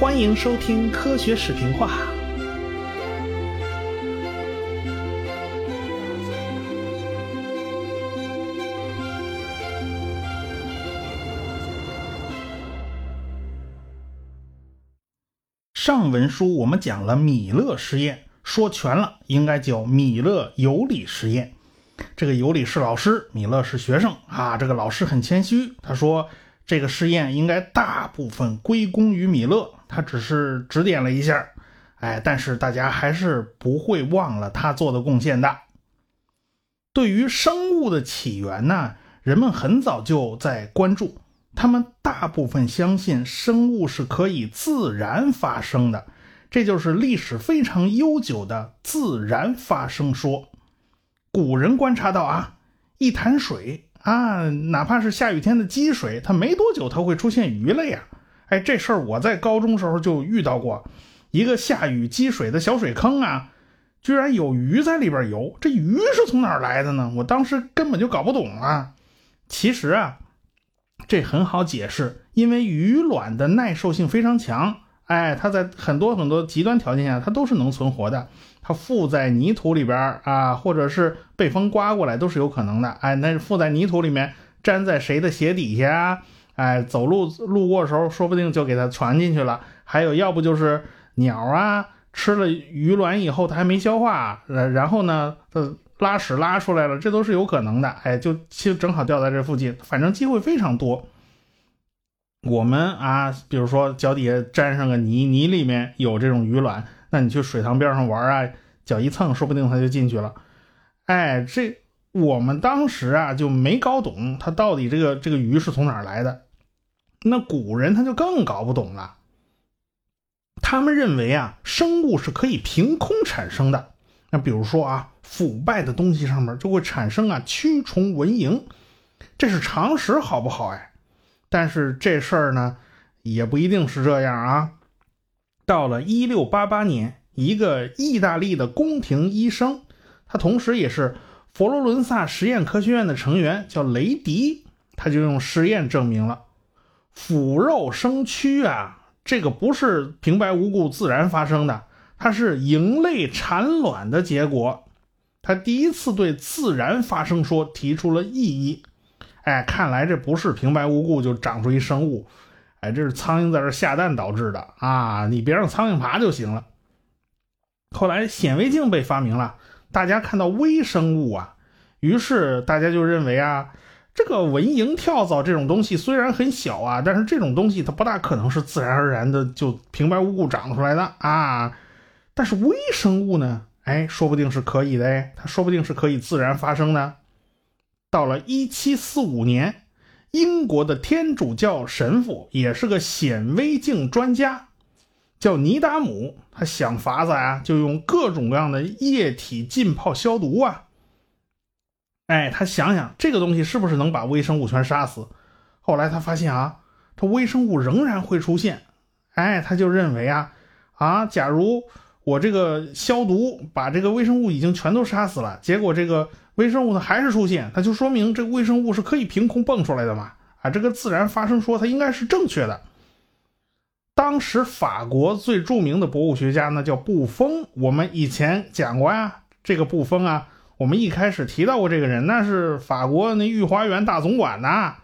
欢迎收听科学视频化。上文书我们讲了米勒实验，说全了应该叫米勒尤里实验。这个尤里是老师，米勒是学生啊。这个老师很谦虚，他说这个实验应该大部分归功于米勒，他只是指点了一下。哎，但是大家还是不会忘了他做的贡献的。对于生物的起源呢，人们很早就在关注。他们大部分相信生物是可以自然发生的，这就是历史非常悠久的自然发生说。古人观察到啊，一潭水啊，哪怕是下雨天的积水，它没多久它会出现鱼类呀。哎，这事儿我在高中时候就遇到过，一个下雨积水的小水坑啊，居然有鱼在里边游。这鱼是从哪儿来的呢？我当时根本就搞不懂啊。其实啊。这很好解释，因为鱼卵的耐受性非常强，哎，它在很多很多极端条件下，它都是能存活的。它附在泥土里边啊，或者是被风刮过来，都是有可能的。哎，那附在泥土里面，粘在谁的鞋底下啊，哎，走路路过的时候，说不定就给它传进去了。还有，要不就是鸟啊，吃了鱼卵以后，它还没消化，然后呢，它。拉屎拉出来了，这都是有可能的。哎，就其实正好掉在这附近，反正机会非常多。我们啊，比如说脚底下沾上个泥，泥里面有这种鱼卵，那你去水塘边上玩啊，脚一蹭，说不定它就进去了。哎，这我们当时啊就没搞懂它到底这个这个鱼是从哪儿来的。那古人他就更搞不懂了，他们认为啊，生物是可以凭空产生的。那比如说啊。腐败的东西上面就会产生啊蛆虫蚊蝇，这是常识，好不好？哎，但是这事儿呢也不一定是这样啊。到了一六八八年，一个意大利的宫廷医生，他同时也是佛罗伦萨实验科学院的成员，叫雷迪，他就用实验证明了腐肉生蛆啊，这个不是平白无故自然发生的，它是蝇类产卵的结果。他第一次对自然发生说提出了异议，哎，看来这不是平白无故就长出一生物，哎，这是苍蝇在这下蛋导致的啊！你别让苍蝇爬就行了。后来显微镜被发明了，大家看到微生物啊，于是大家就认为啊，这个蚊蝇、跳蚤这种东西虽然很小啊，但是这种东西它不大可能是自然而然的就平白无故长出来的啊。但是微生物呢？哎，说不定是可以的哎，它说不定是可以自然发生的。到了一七四五年，英国的天主教神父也是个显微镜专家，叫尼达姆。他想法子啊，就用各种各样的液体浸泡消毒啊。哎，他想想这个东西是不是能把微生物全杀死？后来他发现啊，这微生物仍然会出现。哎，他就认为啊，啊，假如。我这个消毒把这个微生物已经全都杀死了，结果这个微生物它还是出现，它就说明这个微生物是可以凭空蹦出来的嘛？啊，这个自然发生说它应该是正确的。当时法国最著名的博物学家呢叫布封，我们以前讲过呀，这个布封啊，我们一开始提到过这个人，那是法国那御花园大总管呐，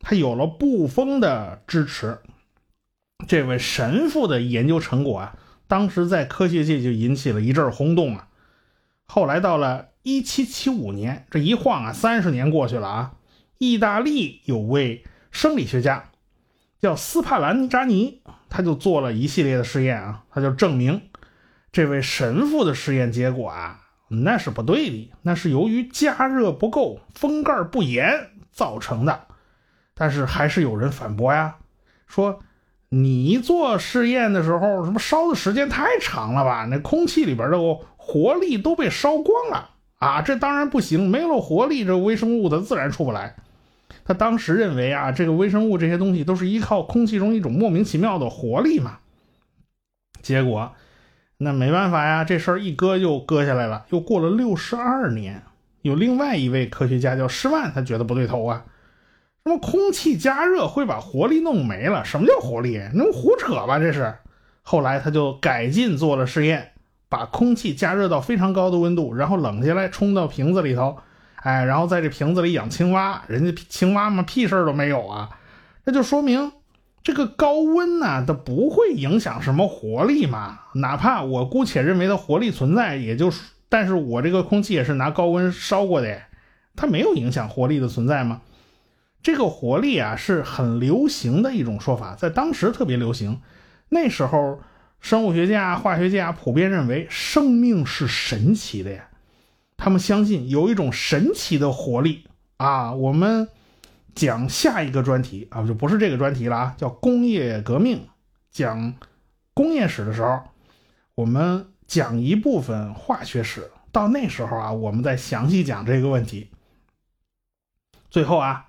他有了布封的支持，这位神父的研究成果啊。当时在科学界就引起了一阵轰动啊！后来到了一七七五年，这一晃啊，三十年过去了啊！意大利有位生理学家叫斯帕兰扎尼，他就做了一系列的实验啊，他就证明这位神父的实验结果啊，那是不对的，那是由于加热不够、封盖不严造成的。但是还是有人反驳呀，说。你做试验的时候，什么烧的时间太长了吧？那空气里边的活力都被烧光了啊！这当然不行，没了活力，这微生物它自然出不来。他当时认为啊，这个微生物这些东西都是依靠空气中一种莫名其妙的活力嘛。结果，那没办法呀，这事儿一搁就搁下来了。又过了六十二年，有另外一位科学家叫施万，他觉得不对头啊。什么空气加热会把活力弄没了？什么叫活力？那胡扯吧！这是后来他就改进做了试验，把空气加热到非常高的温度，然后冷下来冲到瓶子里头，哎，然后在这瓶子里养青蛙，人家青蛙嘛屁事儿都没有啊，那就说明这个高温呢，它不会影响什么活力嘛。哪怕我姑且认为它活力存在，也就，但是我这个空气也是拿高温烧过的，它没有影响活力的存在吗？这个活力啊是很流行的一种说法，在当时特别流行。那时候，生物学家、化学家普遍认为生命是神奇的呀。他们相信有一种神奇的活力啊。我们讲下一个专题啊，就不是这个专题了啊，叫工业革命。讲工业史的时候，我们讲一部分化学史。到那时候啊，我们再详细讲这个问题。最后啊，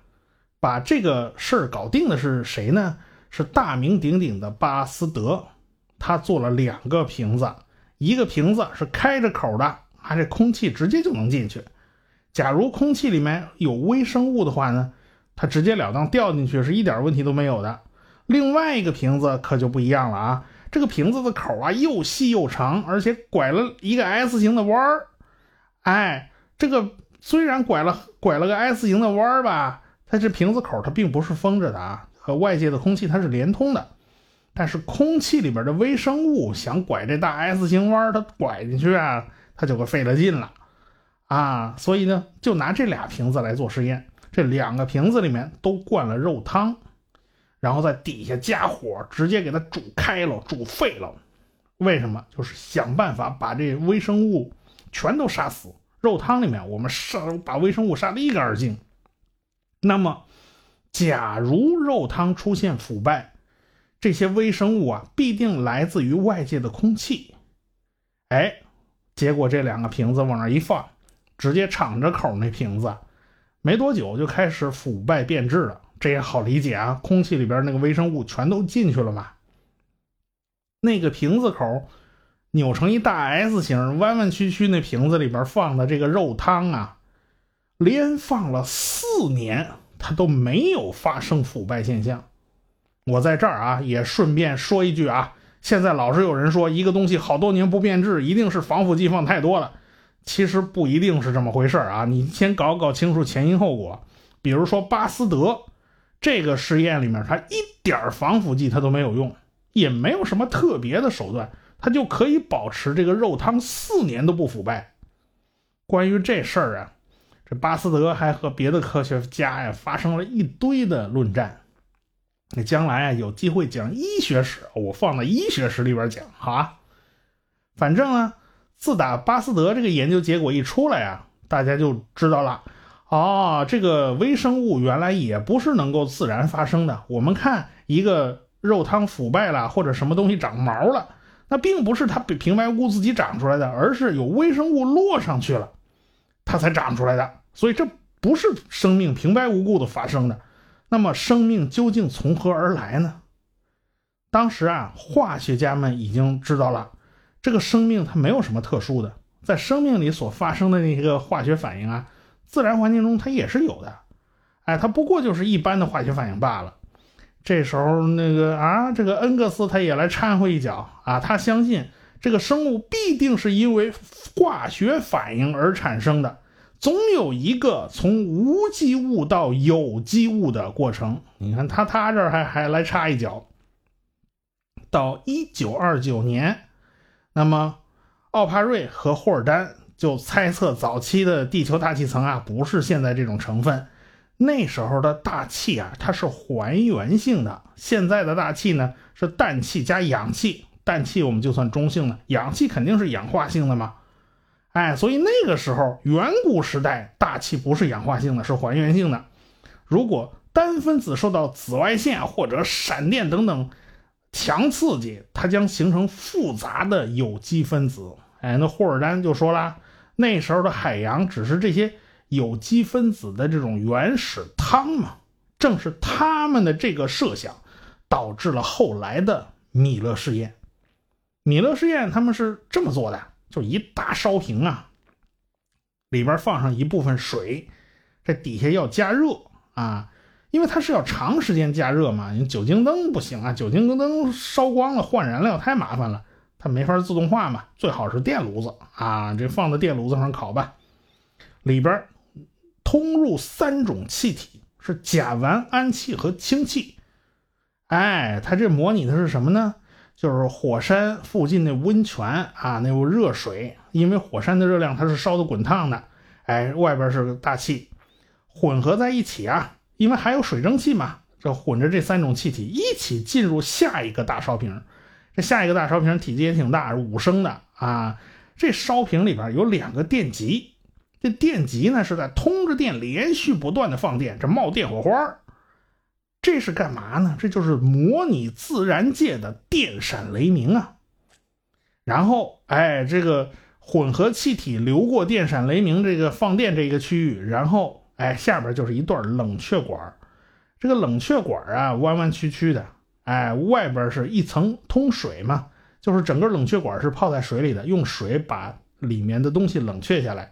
把这个事儿搞定的是谁呢？是大名鼎鼎的巴斯德，他做了两个瓶子，一个瓶子是开着口的，啊，这空气直接就能进去。假如空气里面有微生物的话呢，它直截了当掉进去是一点问题都没有的。另外一个瓶子可就不一样了啊，这个瓶子的口啊又细又长，而且拐了一个 S 型的弯儿。哎，这个虽然拐了拐了个 S 型的弯儿吧，它这瓶子口它并不是封着的啊。和外界的空气它是连通的，但是空气里边的微生物想拐这大 S 型弯，它拐进去啊，它就会费了劲了啊！所以呢，就拿这俩瓶子来做实验，这两个瓶子里面都灌了肉汤，然后在底下加火，直接给它煮开了，煮沸了。为什么？就是想办法把这微生物全都杀死。肉汤里面我们杀把微生物杀得一干二净，那么。假如肉汤出现腐败，这些微生物啊必定来自于外界的空气。哎，结果这两个瓶子往那一放，直接敞着口那瓶子，没多久就开始腐败变质了。这也好理解啊，空气里边那个微生物全都进去了嘛。那个瓶子口扭成一大 S 型，弯弯曲曲，那瓶子里边放的这个肉汤啊，连放了四年。它都没有发生腐败现象。我在这儿啊，也顺便说一句啊，现在老是有人说一个东西好多年不变质，一定是防腐剂放太多了。其实不一定是这么回事啊。你先搞搞清楚前因后果。比如说巴斯德这个实验里面，他一点防腐剂他都没有用，也没有什么特别的手段，他就可以保持这个肉汤四年都不腐败。关于这事儿啊。这巴斯德还和别的科学家呀发生了一堆的论战。那将来啊有机会讲医学史，我放在医学史里边讲，好啊。反正呢，自打巴斯德这个研究结果一出来啊，大家就知道了。哦，这个微生物原来也不是能够自然发生的。我们看一个肉汤腐败了，或者什么东西长毛了，那并不是它平白无故自己长出来的，而是有微生物落上去了。它才长出来的，所以这不是生命平白无故的发生的。那么，生命究竟从何而来呢？当时啊，化学家们已经知道了，这个生命它没有什么特殊的，在生命里所发生的那些个化学反应啊，自然环境中它也是有的。哎，它不过就是一般的化学反应罢了。这时候，那个啊，这个恩格斯他也来掺和一脚啊，他相信。这个生物必定是因为化学反应而产生的，总有一个从无机物到有机物的过程。你看他他这儿还还来插一脚。到一九二九年，那么奥帕瑞和霍尔丹就猜测早期的地球大气层啊不是现在这种成分，那时候的大气啊它是还原性的，现在的大气呢是氮气加氧气。氮气我们就算中性的，氧气肯定是氧化性的嘛，哎，所以那个时候远古时代大气不是氧化性的，是还原性的。如果单分子受到紫外线或者闪电等等强刺激，它将形成复杂的有机分子。哎，那霍尔丹就说了，那时候的海洋只是这些有机分子的这种原始汤嘛。正是他们的这个设想，导致了后来的米勒试验。米勒实验他们是这么做的，就一大烧瓶啊，里边放上一部分水，这底下要加热啊，因为它是要长时间加热嘛，你酒精灯不行啊，酒精灯烧光了换燃料太麻烦了，它没法自动化嘛，最好是电炉子啊，这放在电炉子上烤吧，里边通入三种气体，是甲烷、氨气和氢气。哎，它这模拟的是什么呢？就是火山附近的温泉啊，那有热水，因为火山的热量它是烧的滚烫的，哎，外边是大气混合在一起啊。因为还有水蒸气嘛，这混着这三种气体一起进入下一个大烧瓶，这下一个大烧瓶体积也挺大，是五升的啊。这烧瓶里边有两个电极，这电极呢是在通着电，连续不断的放电，这冒电火花这是干嘛呢？这就是模拟自然界的电闪雷鸣啊。然后，哎，这个混合气体流过电闪雷鸣这个放电这个区域，然后。哎，下边就是一段冷却管这个冷却管啊，弯弯曲曲的，哎，外边是一层通水嘛，就是整个冷却管是泡在水里的，用水把里面的东西冷却下来。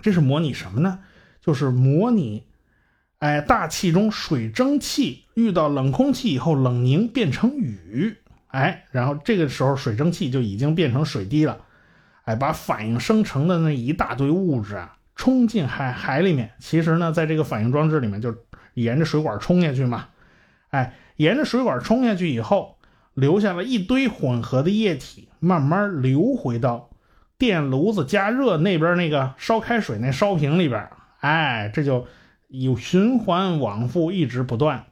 这是模拟什么呢？就是模拟，哎，大气中水蒸气遇到冷空气以后冷凝变成雨，哎，然后这个时候水蒸气就已经变成水滴了，哎，把反应生成的那一大堆物质啊。冲进海海里面，其实呢，在这个反应装置里面，就沿着水管冲下去嘛。哎，沿着水管冲下去以后，留下了一堆混合的液体，慢慢流回到电炉子加热那边那个烧开水那烧瓶里边。哎，这就有循环往复，一直不断。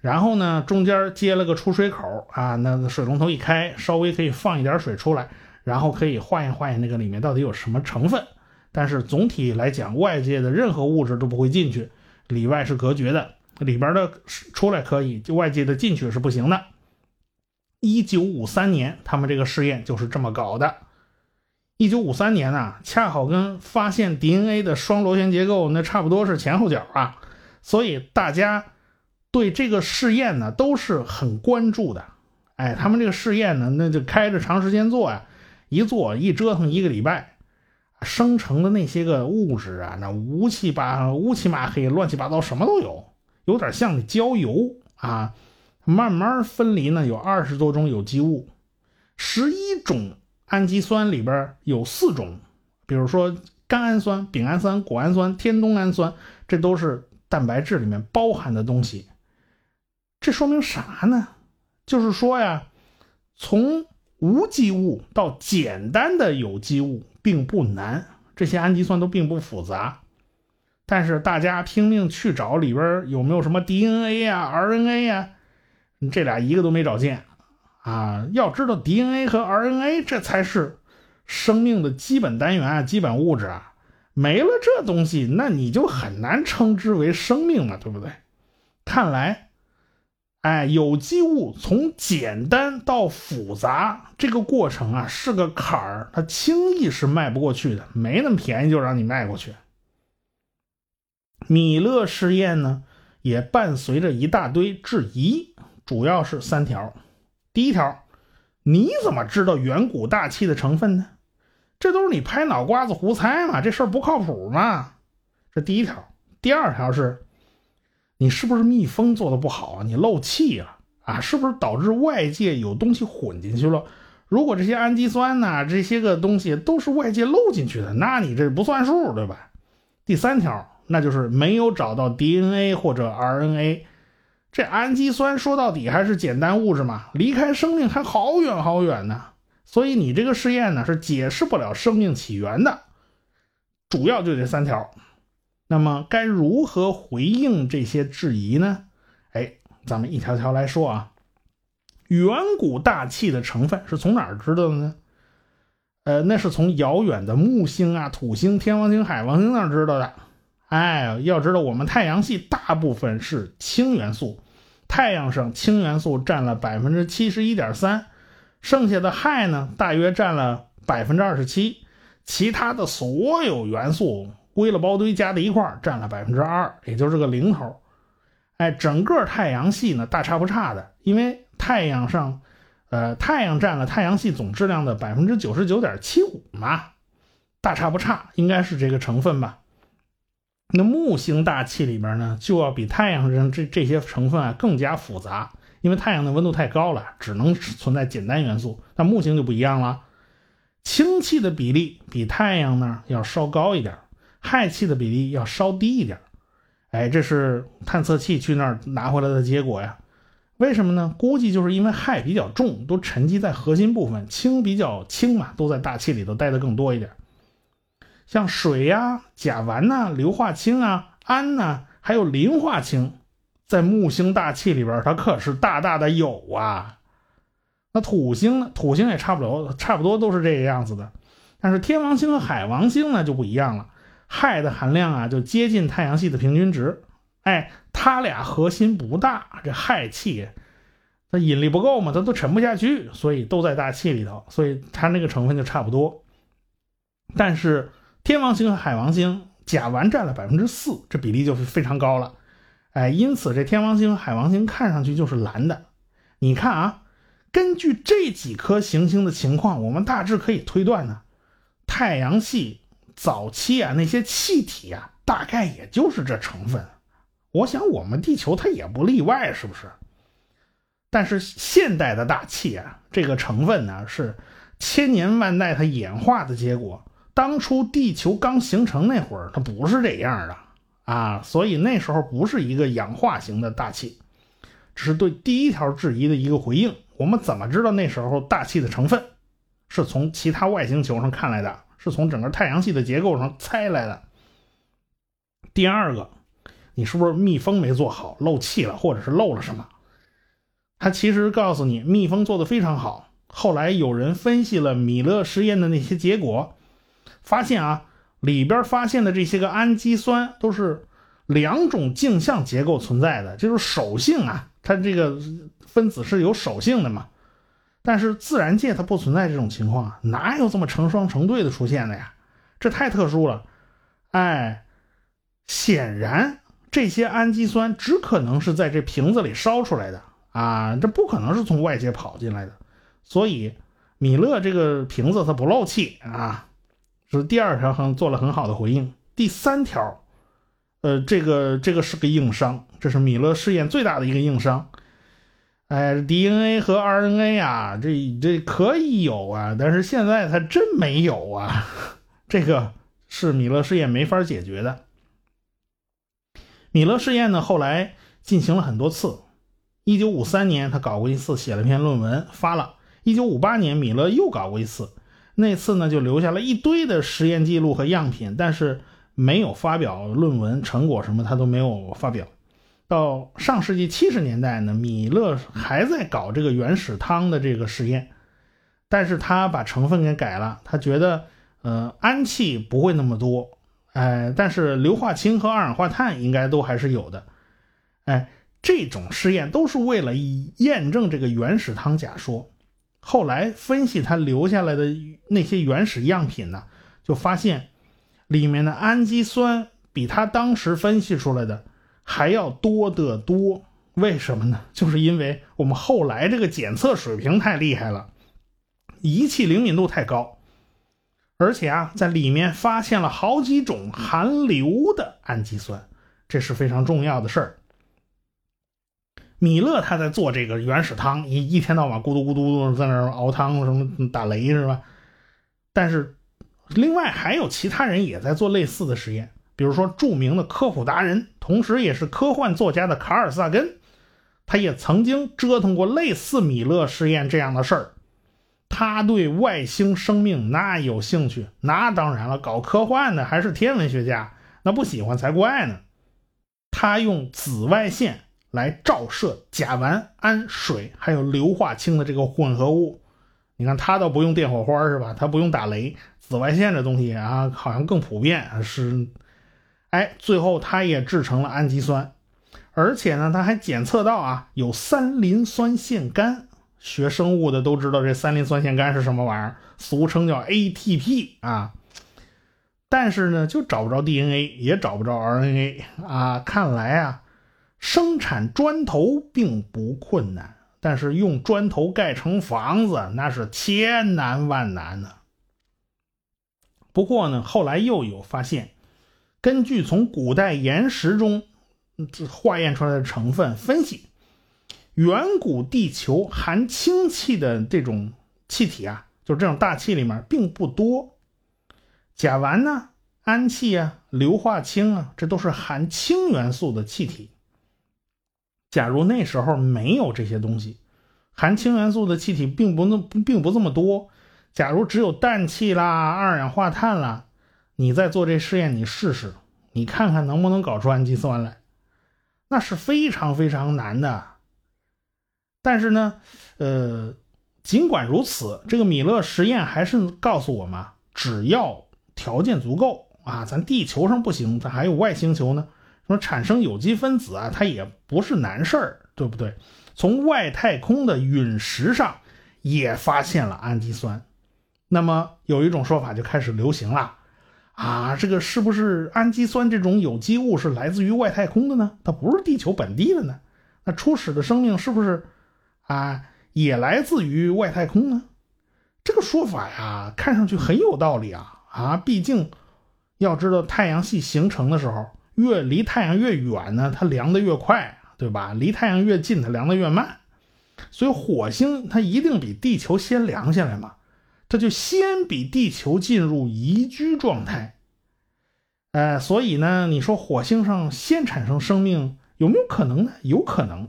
然后呢，中间接了个出水口啊，那水龙头一开，稍微可以放一点水出来，然后可以化验化验那个里面到底有什么成分。但是总体来讲，外界的任何物质都不会进去，里外是隔绝的。里边的出来可以，就外界的进去是不行的。一九五三年，他们这个试验就是这么搞的。一九五三年呢，恰好跟发现 DNA 的双螺旋结构那差不多是前后脚啊，所以大家对这个试验呢都是很关注的。哎，他们这个试验呢，那就开着长时间做呀，一做一折腾一个礼拜。生成的那些个物质啊，那乌七八乌漆麻黑、乱七八糟，什么都有，有点像那焦油啊。慢慢分离呢，有二十多种有机物，十一种氨基酸里边有四种，比如说甘氨酸、丙氨酸、果氨酸、天冬氨酸，这都是蛋白质里面包含的东西。这说明啥呢？就是说呀，从无机物到简单的有机物。并不难，这些氨基酸都并不复杂，但是大家拼命去找里边有没有什么 DNA 呀、RNA 呀，这俩一个都没找见啊！要知道 DNA 和 RNA 这才是生命的基本单元啊、基本物质啊，没了这东西，那你就很难称之为生命了，对不对？看来。哎，有机物从简单到复杂这个过程啊，是个坎儿，它轻易是迈不过去的，没那么便宜就让你迈过去。米勒试验呢，也伴随着一大堆质疑，主要是三条。第一条，你怎么知道远古大气的成分呢？这都是你拍脑瓜子胡猜嘛，这事儿不靠谱嘛。这第一条。第二条是。你是不是密封做的不好啊？你漏气了啊？是不是导致外界有东西混进去了？如果这些氨基酸呐，这些个东西都是外界漏进去的，那你这不算数，对吧？第三条，那就是没有找到 DNA 或者 RNA。这氨基酸说到底还是简单物质嘛，离开生命还好远好远呢。所以你这个试验呢，是解释不了生命起源的。主要就这三条。那么该如何回应这些质疑呢？哎，咱们一条条来说啊。远古大气的成分是从哪儿知道的呢？呃，那是从遥远的木星啊、土星、天王星、海王星那儿知道的。哎，要知道我们太阳系大部分是氢元素，太阳上氢元素占了百分之七十一点三，剩下的氦呢大约占了百分之二十七，其他的所有元素。归了包堆加在一块占了百分之二，也就是个零头。哎，整个太阳系呢大差不差的，因为太阳上，呃，太阳占了太阳系总质量的百分之九十九点七五嘛，大差不差，应该是这个成分吧。那木星大气里边呢，就要比太阳上这这些成分啊更加复杂，因为太阳的温度太高了，只能存在简单元素。那木星就不一样了，氢气的比例比太阳呢要稍高一点，氦气的比例要稍低一点。哎，这是探测器去那儿拿回来的结果呀。为什么呢？估计就是因为氦比较重，都沉积在核心部分；氢比较轻嘛，都在大气里头待的更多一点。像水呀、甲烷呐、硫化氢啊、氨呐，还有磷化氢，在木星大气里边，它可是大大的有啊。那土星呢？土星也差不多，差不多都是这个样子的。但是天王星和海王星呢就不一样了，氦的含量啊就接近太阳系的平均值。哎，它俩核心不大，这氦气它引力不够嘛，它都沉不下去，所以都在大气里头，所以它那个成分就差不多。但是天王星和海王星，甲烷占了百分之四，这比例就是非常高了。哎，因此这天王星海王星看上去就是蓝的。你看啊，根据这几颗行星的情况，我们大致可以推断呢，太阳系早期啊那些气体啊，大概也就是这成分。我想，我们地球它也不例外，是不是？但是现代的大气啊，这个成分呢是千年万代它演化的结果。当初地球刚形成那会儿，它不是这样的啊，所以那时候不是一个氧化型的大气。只是对第一条质疑的一个回应。我们怎么知道那时候大气的成分是从其他外星球上看来的，是从整个太阳系的结构上猜来的？第二个。你是不是密封没做好，漏气了，或者是漏了什么？他其实告诉你，密封做的非常好。后来有人分析了米勒实验的那些结果，发现啊，里边发现的这些个氨基酸都是两种镜像结构存在的，就是手性啊，它这个分子是有手性的嘛。但是自然界它不存在这种情况，哪有这么成双成对的出现的呀？这太特殊了。哎，显然。这些氨基酸只可能是在这瓶子里烧出来的啊，这不可能是从外界跑进来的。所以米勒这个瓶子它不漏气啊，是第二条很做了很好的回应。第三条，呃，这个这个是个硬伤，这是米勒试验最大的一个硬伤。哎，DNA 和 RNA 啊，这这可以有啊，但是现在它真没有啊，这个是米勒试验没法解决的。米勒试验呢，后来进行了很多次。一九五三年，他搞过一次，写了篇论文发了。一九五八年，米勒又搞过一次，那次呢就留下了一堆的实验记录和样品，但是没有发表论文成果什么，他都没有发表。到上世纪七十年代呢，米勒还在搞这个原始汤的这个实验，但是他把成分给改了，他觉得，呃，氨气不会那么多。哎，但是硫化氢和二氧化碳应该都还是有的。哎，这种试验都是为了验证这个原始汤假说。后来分析他留下来的那些原始样品呢，就发现里面的氨基酸比他当时分析出来的还要多得多。为什么呢？就是因为我们后来这个检测水平太厉害了，仪器灵敏度太高。而且啊，在里面发现了好几种含硫的氨基酸，这是非常重要的事儿。米勒他在做这个原始汤，一一天到晚咕嘟咕嘟在那熬汤，什么打雷是吧？但是另外还有其他人也在做类似的实验，比如说著名的科普达人，同时也是科幻作家的卡尔萨根，他也曾经折腾过类似米勒实验这样的事儿。他对外星生命那有兴趣，那当然了，搞科幻的还是天文学家，那不喜欢才怪呢。他用紫外线来照射甲烷、氨、水还有硫化氢的这个混合物。你看，它倒不用电火花是吧？它不用打雷，紫外线这东西啊，好像更普遍是。哎，最后他也制成了氨基酸，而且呢，他还检测到啊，有三磷酸腺苷。学生物的都知道这三磷酸腺苷是什么玩意儿，俗称叫 ATP 啊。但是呢，就找不着 DNA，也找不着 RNA 啊。看来啊，生产砖头并不困难，但是用砖头盖成房子那是千难万难呢。不过呢，后来又有发现，根据从古代岩石中化验出来的成分分析，远古地球含氢气的这种气体啊，就是这种大气里面并不多。甲烷呢、氨气啊、硫化氢啊，这都是含氢元素的气体。假如那时候没有这些东西，含氢元素的气体并不那并不这么多。假如只有氮气啦、二氧化碳啦，你再做这试验，你试试，你看看能不能搞出氨基酸来，那是非常非常难的。但是呢，呃，尽管如此，这个米勒实验还是告诉我们，只要条件足够啊，咱地球上不行，咱还有外星球呢。说产生有机分子啊，它也不是难事儿，对不对？从外太空的陨石上也发现了氨基酸，那么有一种说法就开始流行了，啊，这个是不是氨基酸这种有机物是来自于外太空的呢？它不是地球本地的呢？那初始的生命是不是啊也来自于外太空呢？这个说法呀，看上去很有道理啊啊！毕竟要知道，太阳系形成的时候。越离太阳越远呢，它凉的越快，对吧？离太阳越近，它凉的越慢。所以火星它一定比地球先凉下来嘛，它就先比地球进入宜居状态。呃，所以呢，你说火星上先产生生命有没有可能呢？有可能，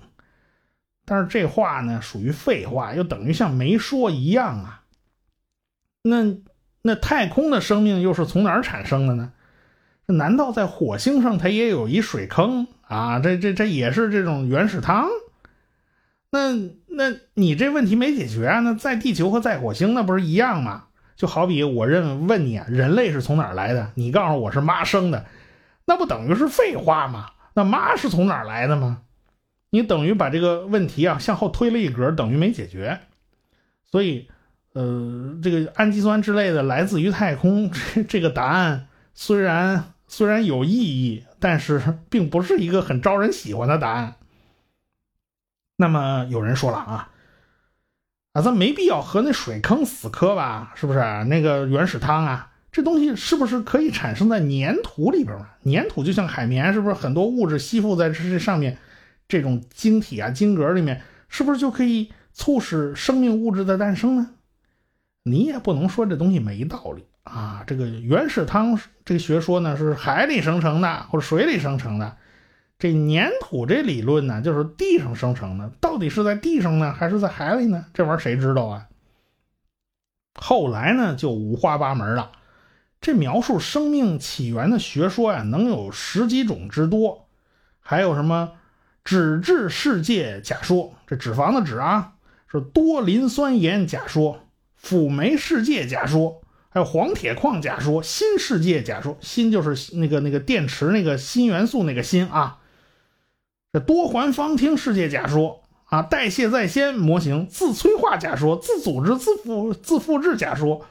但是这话呢属于废话，又等于像没说一样啊。那那太空的生命又是从哪儿产生的呢？难道在火星上它也有一水坑啊？这这这也是这种原始汤？那那你这问题没解决啊？那在地球和在火星那不是一样吗？就好比我认问你啊，人类是从哪儿来的？你告诉我是妈生的，那不等于是废话吗？那妈是从哪儿来的吗？你等于把这个问题啊向后推了一格，等于没解决。所以，呃，这个氨基酸之类的来自于太空，这这个答案虽然。虽然有意义，但是并不是一个很招人喜欢的答案。那么有人说了啊，啊，咱没必要和那水坑死磕吧？是不是？那个原始汤啊，这东西是不是可以产生在粘土里边嘛？粘土就像海绵，是不是很多物质吸附在这上面？这种晶体啊、晶格里面，是不是就可以促使生命物质的诞生呢？你也不能说这东西没道理。啊，这个原始汤这个学说呢，是海里生成的或者水里生成的。这粘土这理论呢，就是地上生成的。到底是在地上呢，还是在海里呢？这玩意儿谁知道啊？后来呢，就五花八门了。这描述生命起源的学说呀，能有十几种之多。还有什么脂质世界假说？这脂肪的脂啊，是多磷酸盐假说，辅酶世界假说。还有黄铁矿假说、新世界假说，新就是那个那个电池那个新元素那个新啊。这多环芳烃世界假说啊，代谢在先模型、自催化假说、自组织自复自复制假说，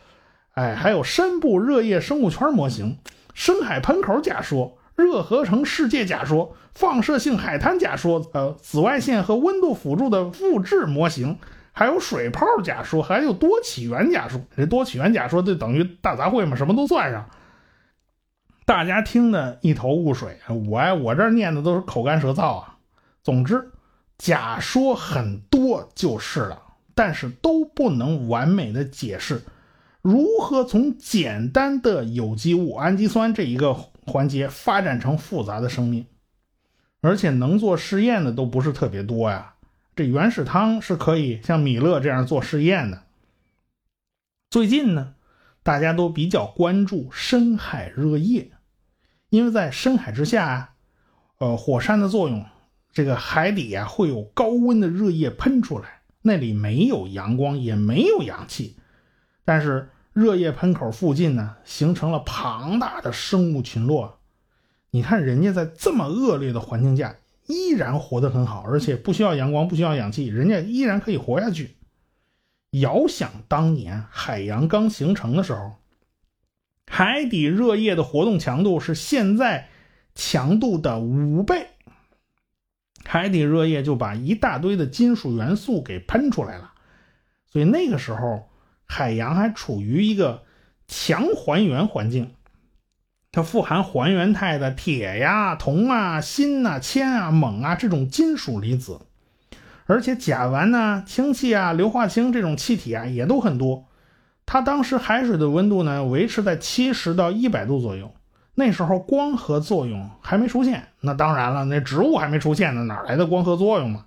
哎，还有深部热液生物圈模型、深海喷口假说、热合成世界假说、放射性海滩假说，呃，紫外线和温度辅助的复制模型。还有水泡假说，还有多起源假说。这多起源假说就等于大杂烩嘛，什么都算上。大家听得一头雾水，我我这念的都是口干舌燥啊。总之，假说很多就是了，但是都不能完美的解释如何从简单的有机物氨基酸这一个环节发展成复杂的生命，而且能做实验的都不是特别多呀。这原始汤是可以像米勒这样做试验的。最近呢，大家都比较关注深海热液，因为在深海之下啊，呃，火山的作用，这个海底啊会有高温的热液喷出来，那里没有阳光，也没有氧气，但是热液喷口附近呢，形成了庞大的生物群落。你看人家在这么恶劣的环境下。依然活得很好，而且不需要阳光，不需要氧气，人家依然可以活下去。遥想当年海洋刚形成的时候，海底热液的活动强度是现在强度的五倍，海底热液就把一大堆的金属元素给喷出来了。所以那个时候，海洋还处于一个强还原环境。它富含还原态的铁呀、铜啊、锌啊、铅啊、锰啊这种金属离子，而且甲烷呢、氢气啊、硫化氢这种气体啊也都很多。它当时海水的温度呢维持在七十到一百度左右，那时候光合作用还没出现。那当然了，那植物还没出现呢，哪来的光合作用嘛？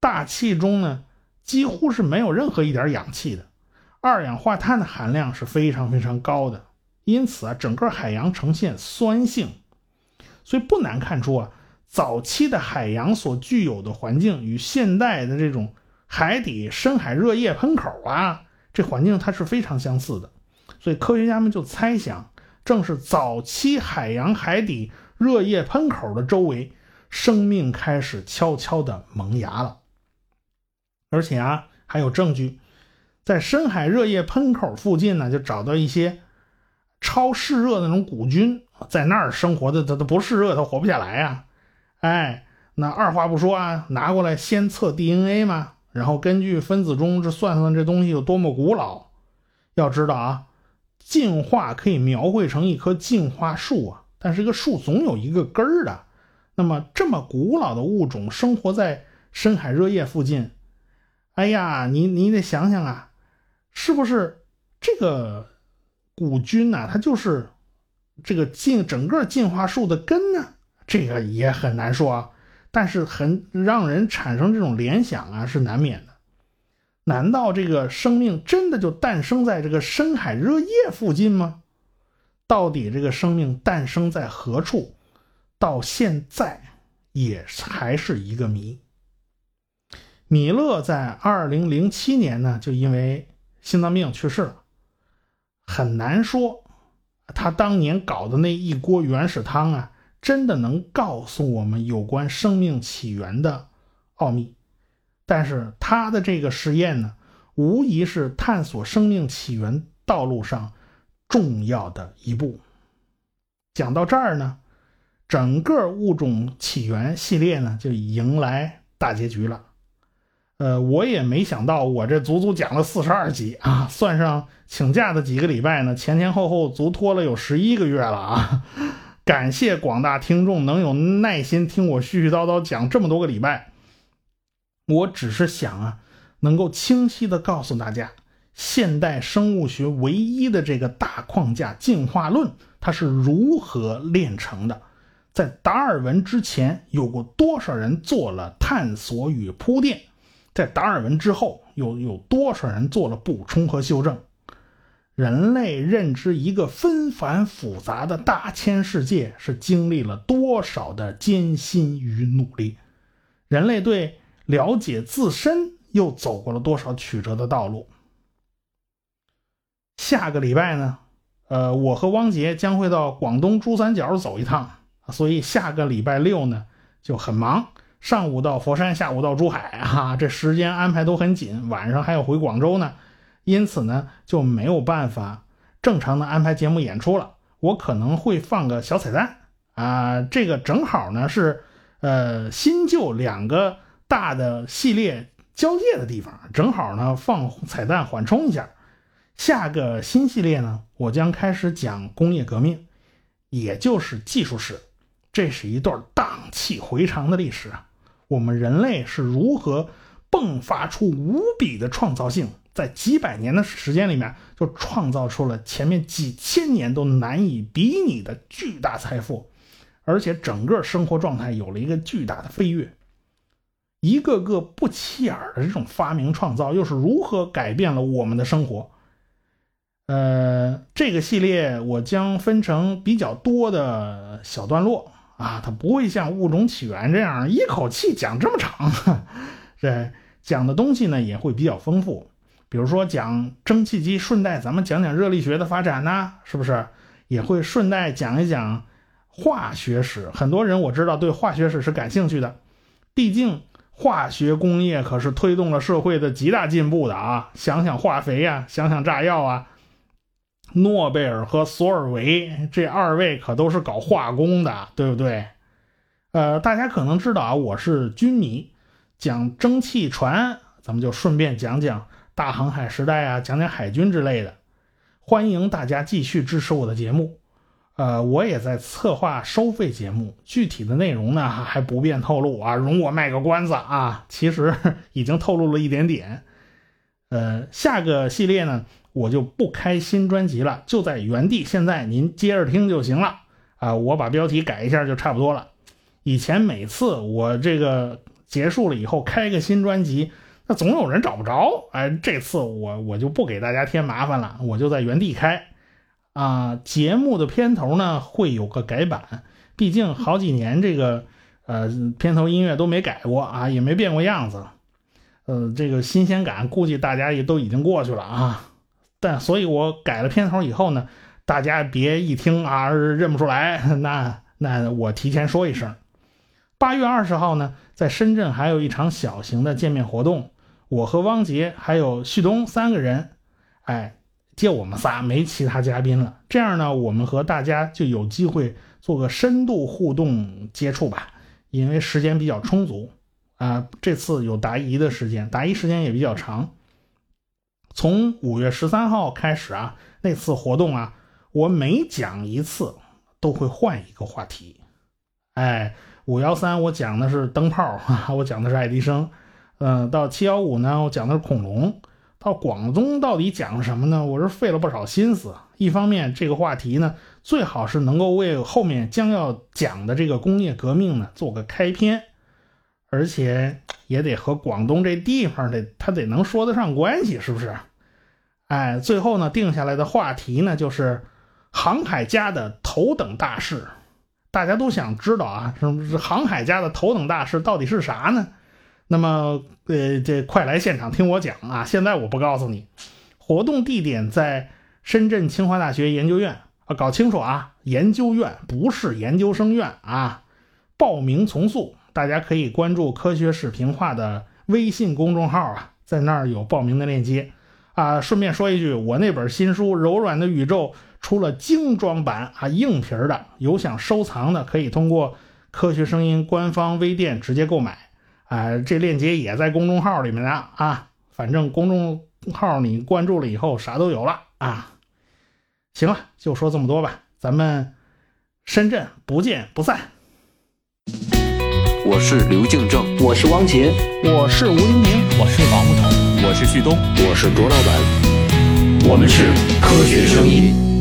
大气中呢几乎是没有任何一点氧气的，二氧化碳的含量是非常非常高的，因此啊，整个海洋呈现酸性。所以不难看出啊，早期的海洋所具有的环境与现代的这种海底深海热液喷口啊。这环境它是非常相似的，所以科学家们就猜想，正是早期海洋海底热液喷口的周围，生命开始悄悄地萌芽了。而且啊，还有证据，在深海热液喷口附近呢，就找到一些超嗜热那种古菌，在那儿生活的，它它不嗜热，它活不下来呀。哎，那二话不说啊，拿过来先测 DNA 嘛。然后根据分子中这算算这东西有多么古老，要知道啊，进化可以描绘成一棵进化树啊，但是这个树总有一个根儿的。那么这么古老的物种生活在深海热液附近，哎呀，你你得想想啊，是不是这个古菌呐？它就是这个进整个进化树的根呢？这个也很难说啊。但是很让人产生这种联想啊，是难免的。难道这个生命真的就诞生在这个深海热液附近吗？到底这个生命诞生在何处，到现在也还是一个谜。米勒在二零零七年呢，就因为心脏病去世了。很难说，他当年搞的那一锅原始汤啊。真的能告诉我们有关生命起源的奥秘，但是他的这个实验呢，无疑是探索生命起源道路上重要的一步。讲到这儿呢，整个物种起源系列呢就迎来大结局了。呃，我也没想到，我这足足讲了四十二集啊，算上请假的几个礼拜呢，前前后后足拖了有十一个月了啊。感谢广大听众能有耐心听我絮絮叨叨讲这么多个礼拜。我只是想啊，能够清晰的告诉大家，现代生物学唯一的这个大框架进化论，它是如何炼成的。在达尔文之前，有过多少人做了探索与铺垫？在达尔文之后，又有多少人做了补充和修正？人类认知一个纷繁复杂的大千世界，是经历了多少的艰辛与努力？人类对了解自身又走过了多少曲折的道路？下个礼拜呢？呃，我和汪杰将会到广东珠三角走一趟，所以下个礼拜六呢就很忙，上午到佛山，下午到珠海，哈，这时间安排都很紧，晚上还要回广州呢。因此呢，就没有办法正常的安排节目演出了。我可能会放个小彩蛋啊，这个正好呢是呃新旧两个大的系列交界的地方，正好呢放彩蛋缓冲一下。下个新系列呢，我将开始讲工业革命，也就是技术史。这是一段荡气回肠的历史啊，我们人类是如何迸发出无比的创造性。在几百年的时间里面，就创造出了前面几千年都难以比拟的巨大财富，而且整个生活状态有了一个巨大的飞跃。一个个不起眼的这种发明创造，又是如何改变了我们的生活？呃，这个系列我将分成比较多的小段落啊，它不会像物种起源这样一口气讲这么长，这讲的东西呢也会比较丰富。比如说讲蒸汽机，顺带咱们讲讲热力学的发展呢，是不是？也会顺带讲一讲化学史。很多人我知道对化学史是感兴趣的，毕竟化学工业可是推动了社会的极大进步的啊！想想化肥呀，想想炸药啊，诺贝尔和索尔维这二位可都是搞化工的，对不对？呃，大家可能知道啊，我是军迷，讲蒸汽船，咱们就顺便讲讲。大航海时代啊，讲讲海军之类的，欢迎大家继续支持我的节目。呃，我也在策划收费节目，具体的内容呢还不便透露啊，容我卖个关子啊。其实已经透露了一点点。呃，下个系列呢，我就不开新专辑了，就在原地，现在您接着听就行了啊。我把标题改一下就差不多了。以前每次我这个结束了以后开个新专辑，那总有人找不着。哎，这次我我就不给大家添麻烦了，我就在原地开。啊，节目的片头呢会有个改版，毕竟好几年这个呃片头音乐都没改过啊，也没变过样子。呃，这个新鲜感估计大家也都已经过去了啊。但所以我改了片头以后呢，大家别一听啊认不出来，那那我提前说一声。八月二十号呢，在深圳还有一场小型的见面活动，我和汪杰还有旭东三个人，哎，就我们仨，没其他嘉宾了。这样呢，我们和大家就有机会做个深度互动接触吧，因为时间比较充足啊。这次有答疑的时间，答疑时间也比较长。从五月十三号开始啊，那次活动啊，我每讲一次都会换一个话题，哎。五幺三我讲的是灯泡，我讲的是爱迪生，嗯，到七幺五呢，我讲的是恐龙，到广东到底讲什么呢？我是费了不少心思。一方面，这个话题呢，最好是能够为后面将要讲的这个工业革命呢做个开篇，而且也得和广东这地方得他得能说得上关系，是不是？哎，最后呢，定下来的话题呢，就是航海家的头等大事。大家都想知道啊，是航海家的头等大事到底是啥呢？那么，呃，这快来现场听我讲啊！现在我不告诉你，活动地点在深圳清华大学研究院啊，搞清楚啊，研究院不是研究生院啊。报名从速，大家可以关注科学视频化的微信公众号啊，在那儿有报名的链接啊。顺便说一句，我那本新书《柔软的宇宙》。出了精装版啊，硬皮的，有想收藏的可以通过科学声音官方微店直接购买，啊，这链接也在公众号里面呢啊，反正公众号你关注了以后啥都有了啊。行了，就说这么多吧，咱们深圳不见不散。我是刘敬正，我是汪杰，我是吴黎明，我是王木头，我是旭东，我是卓老板，我们是科学声音。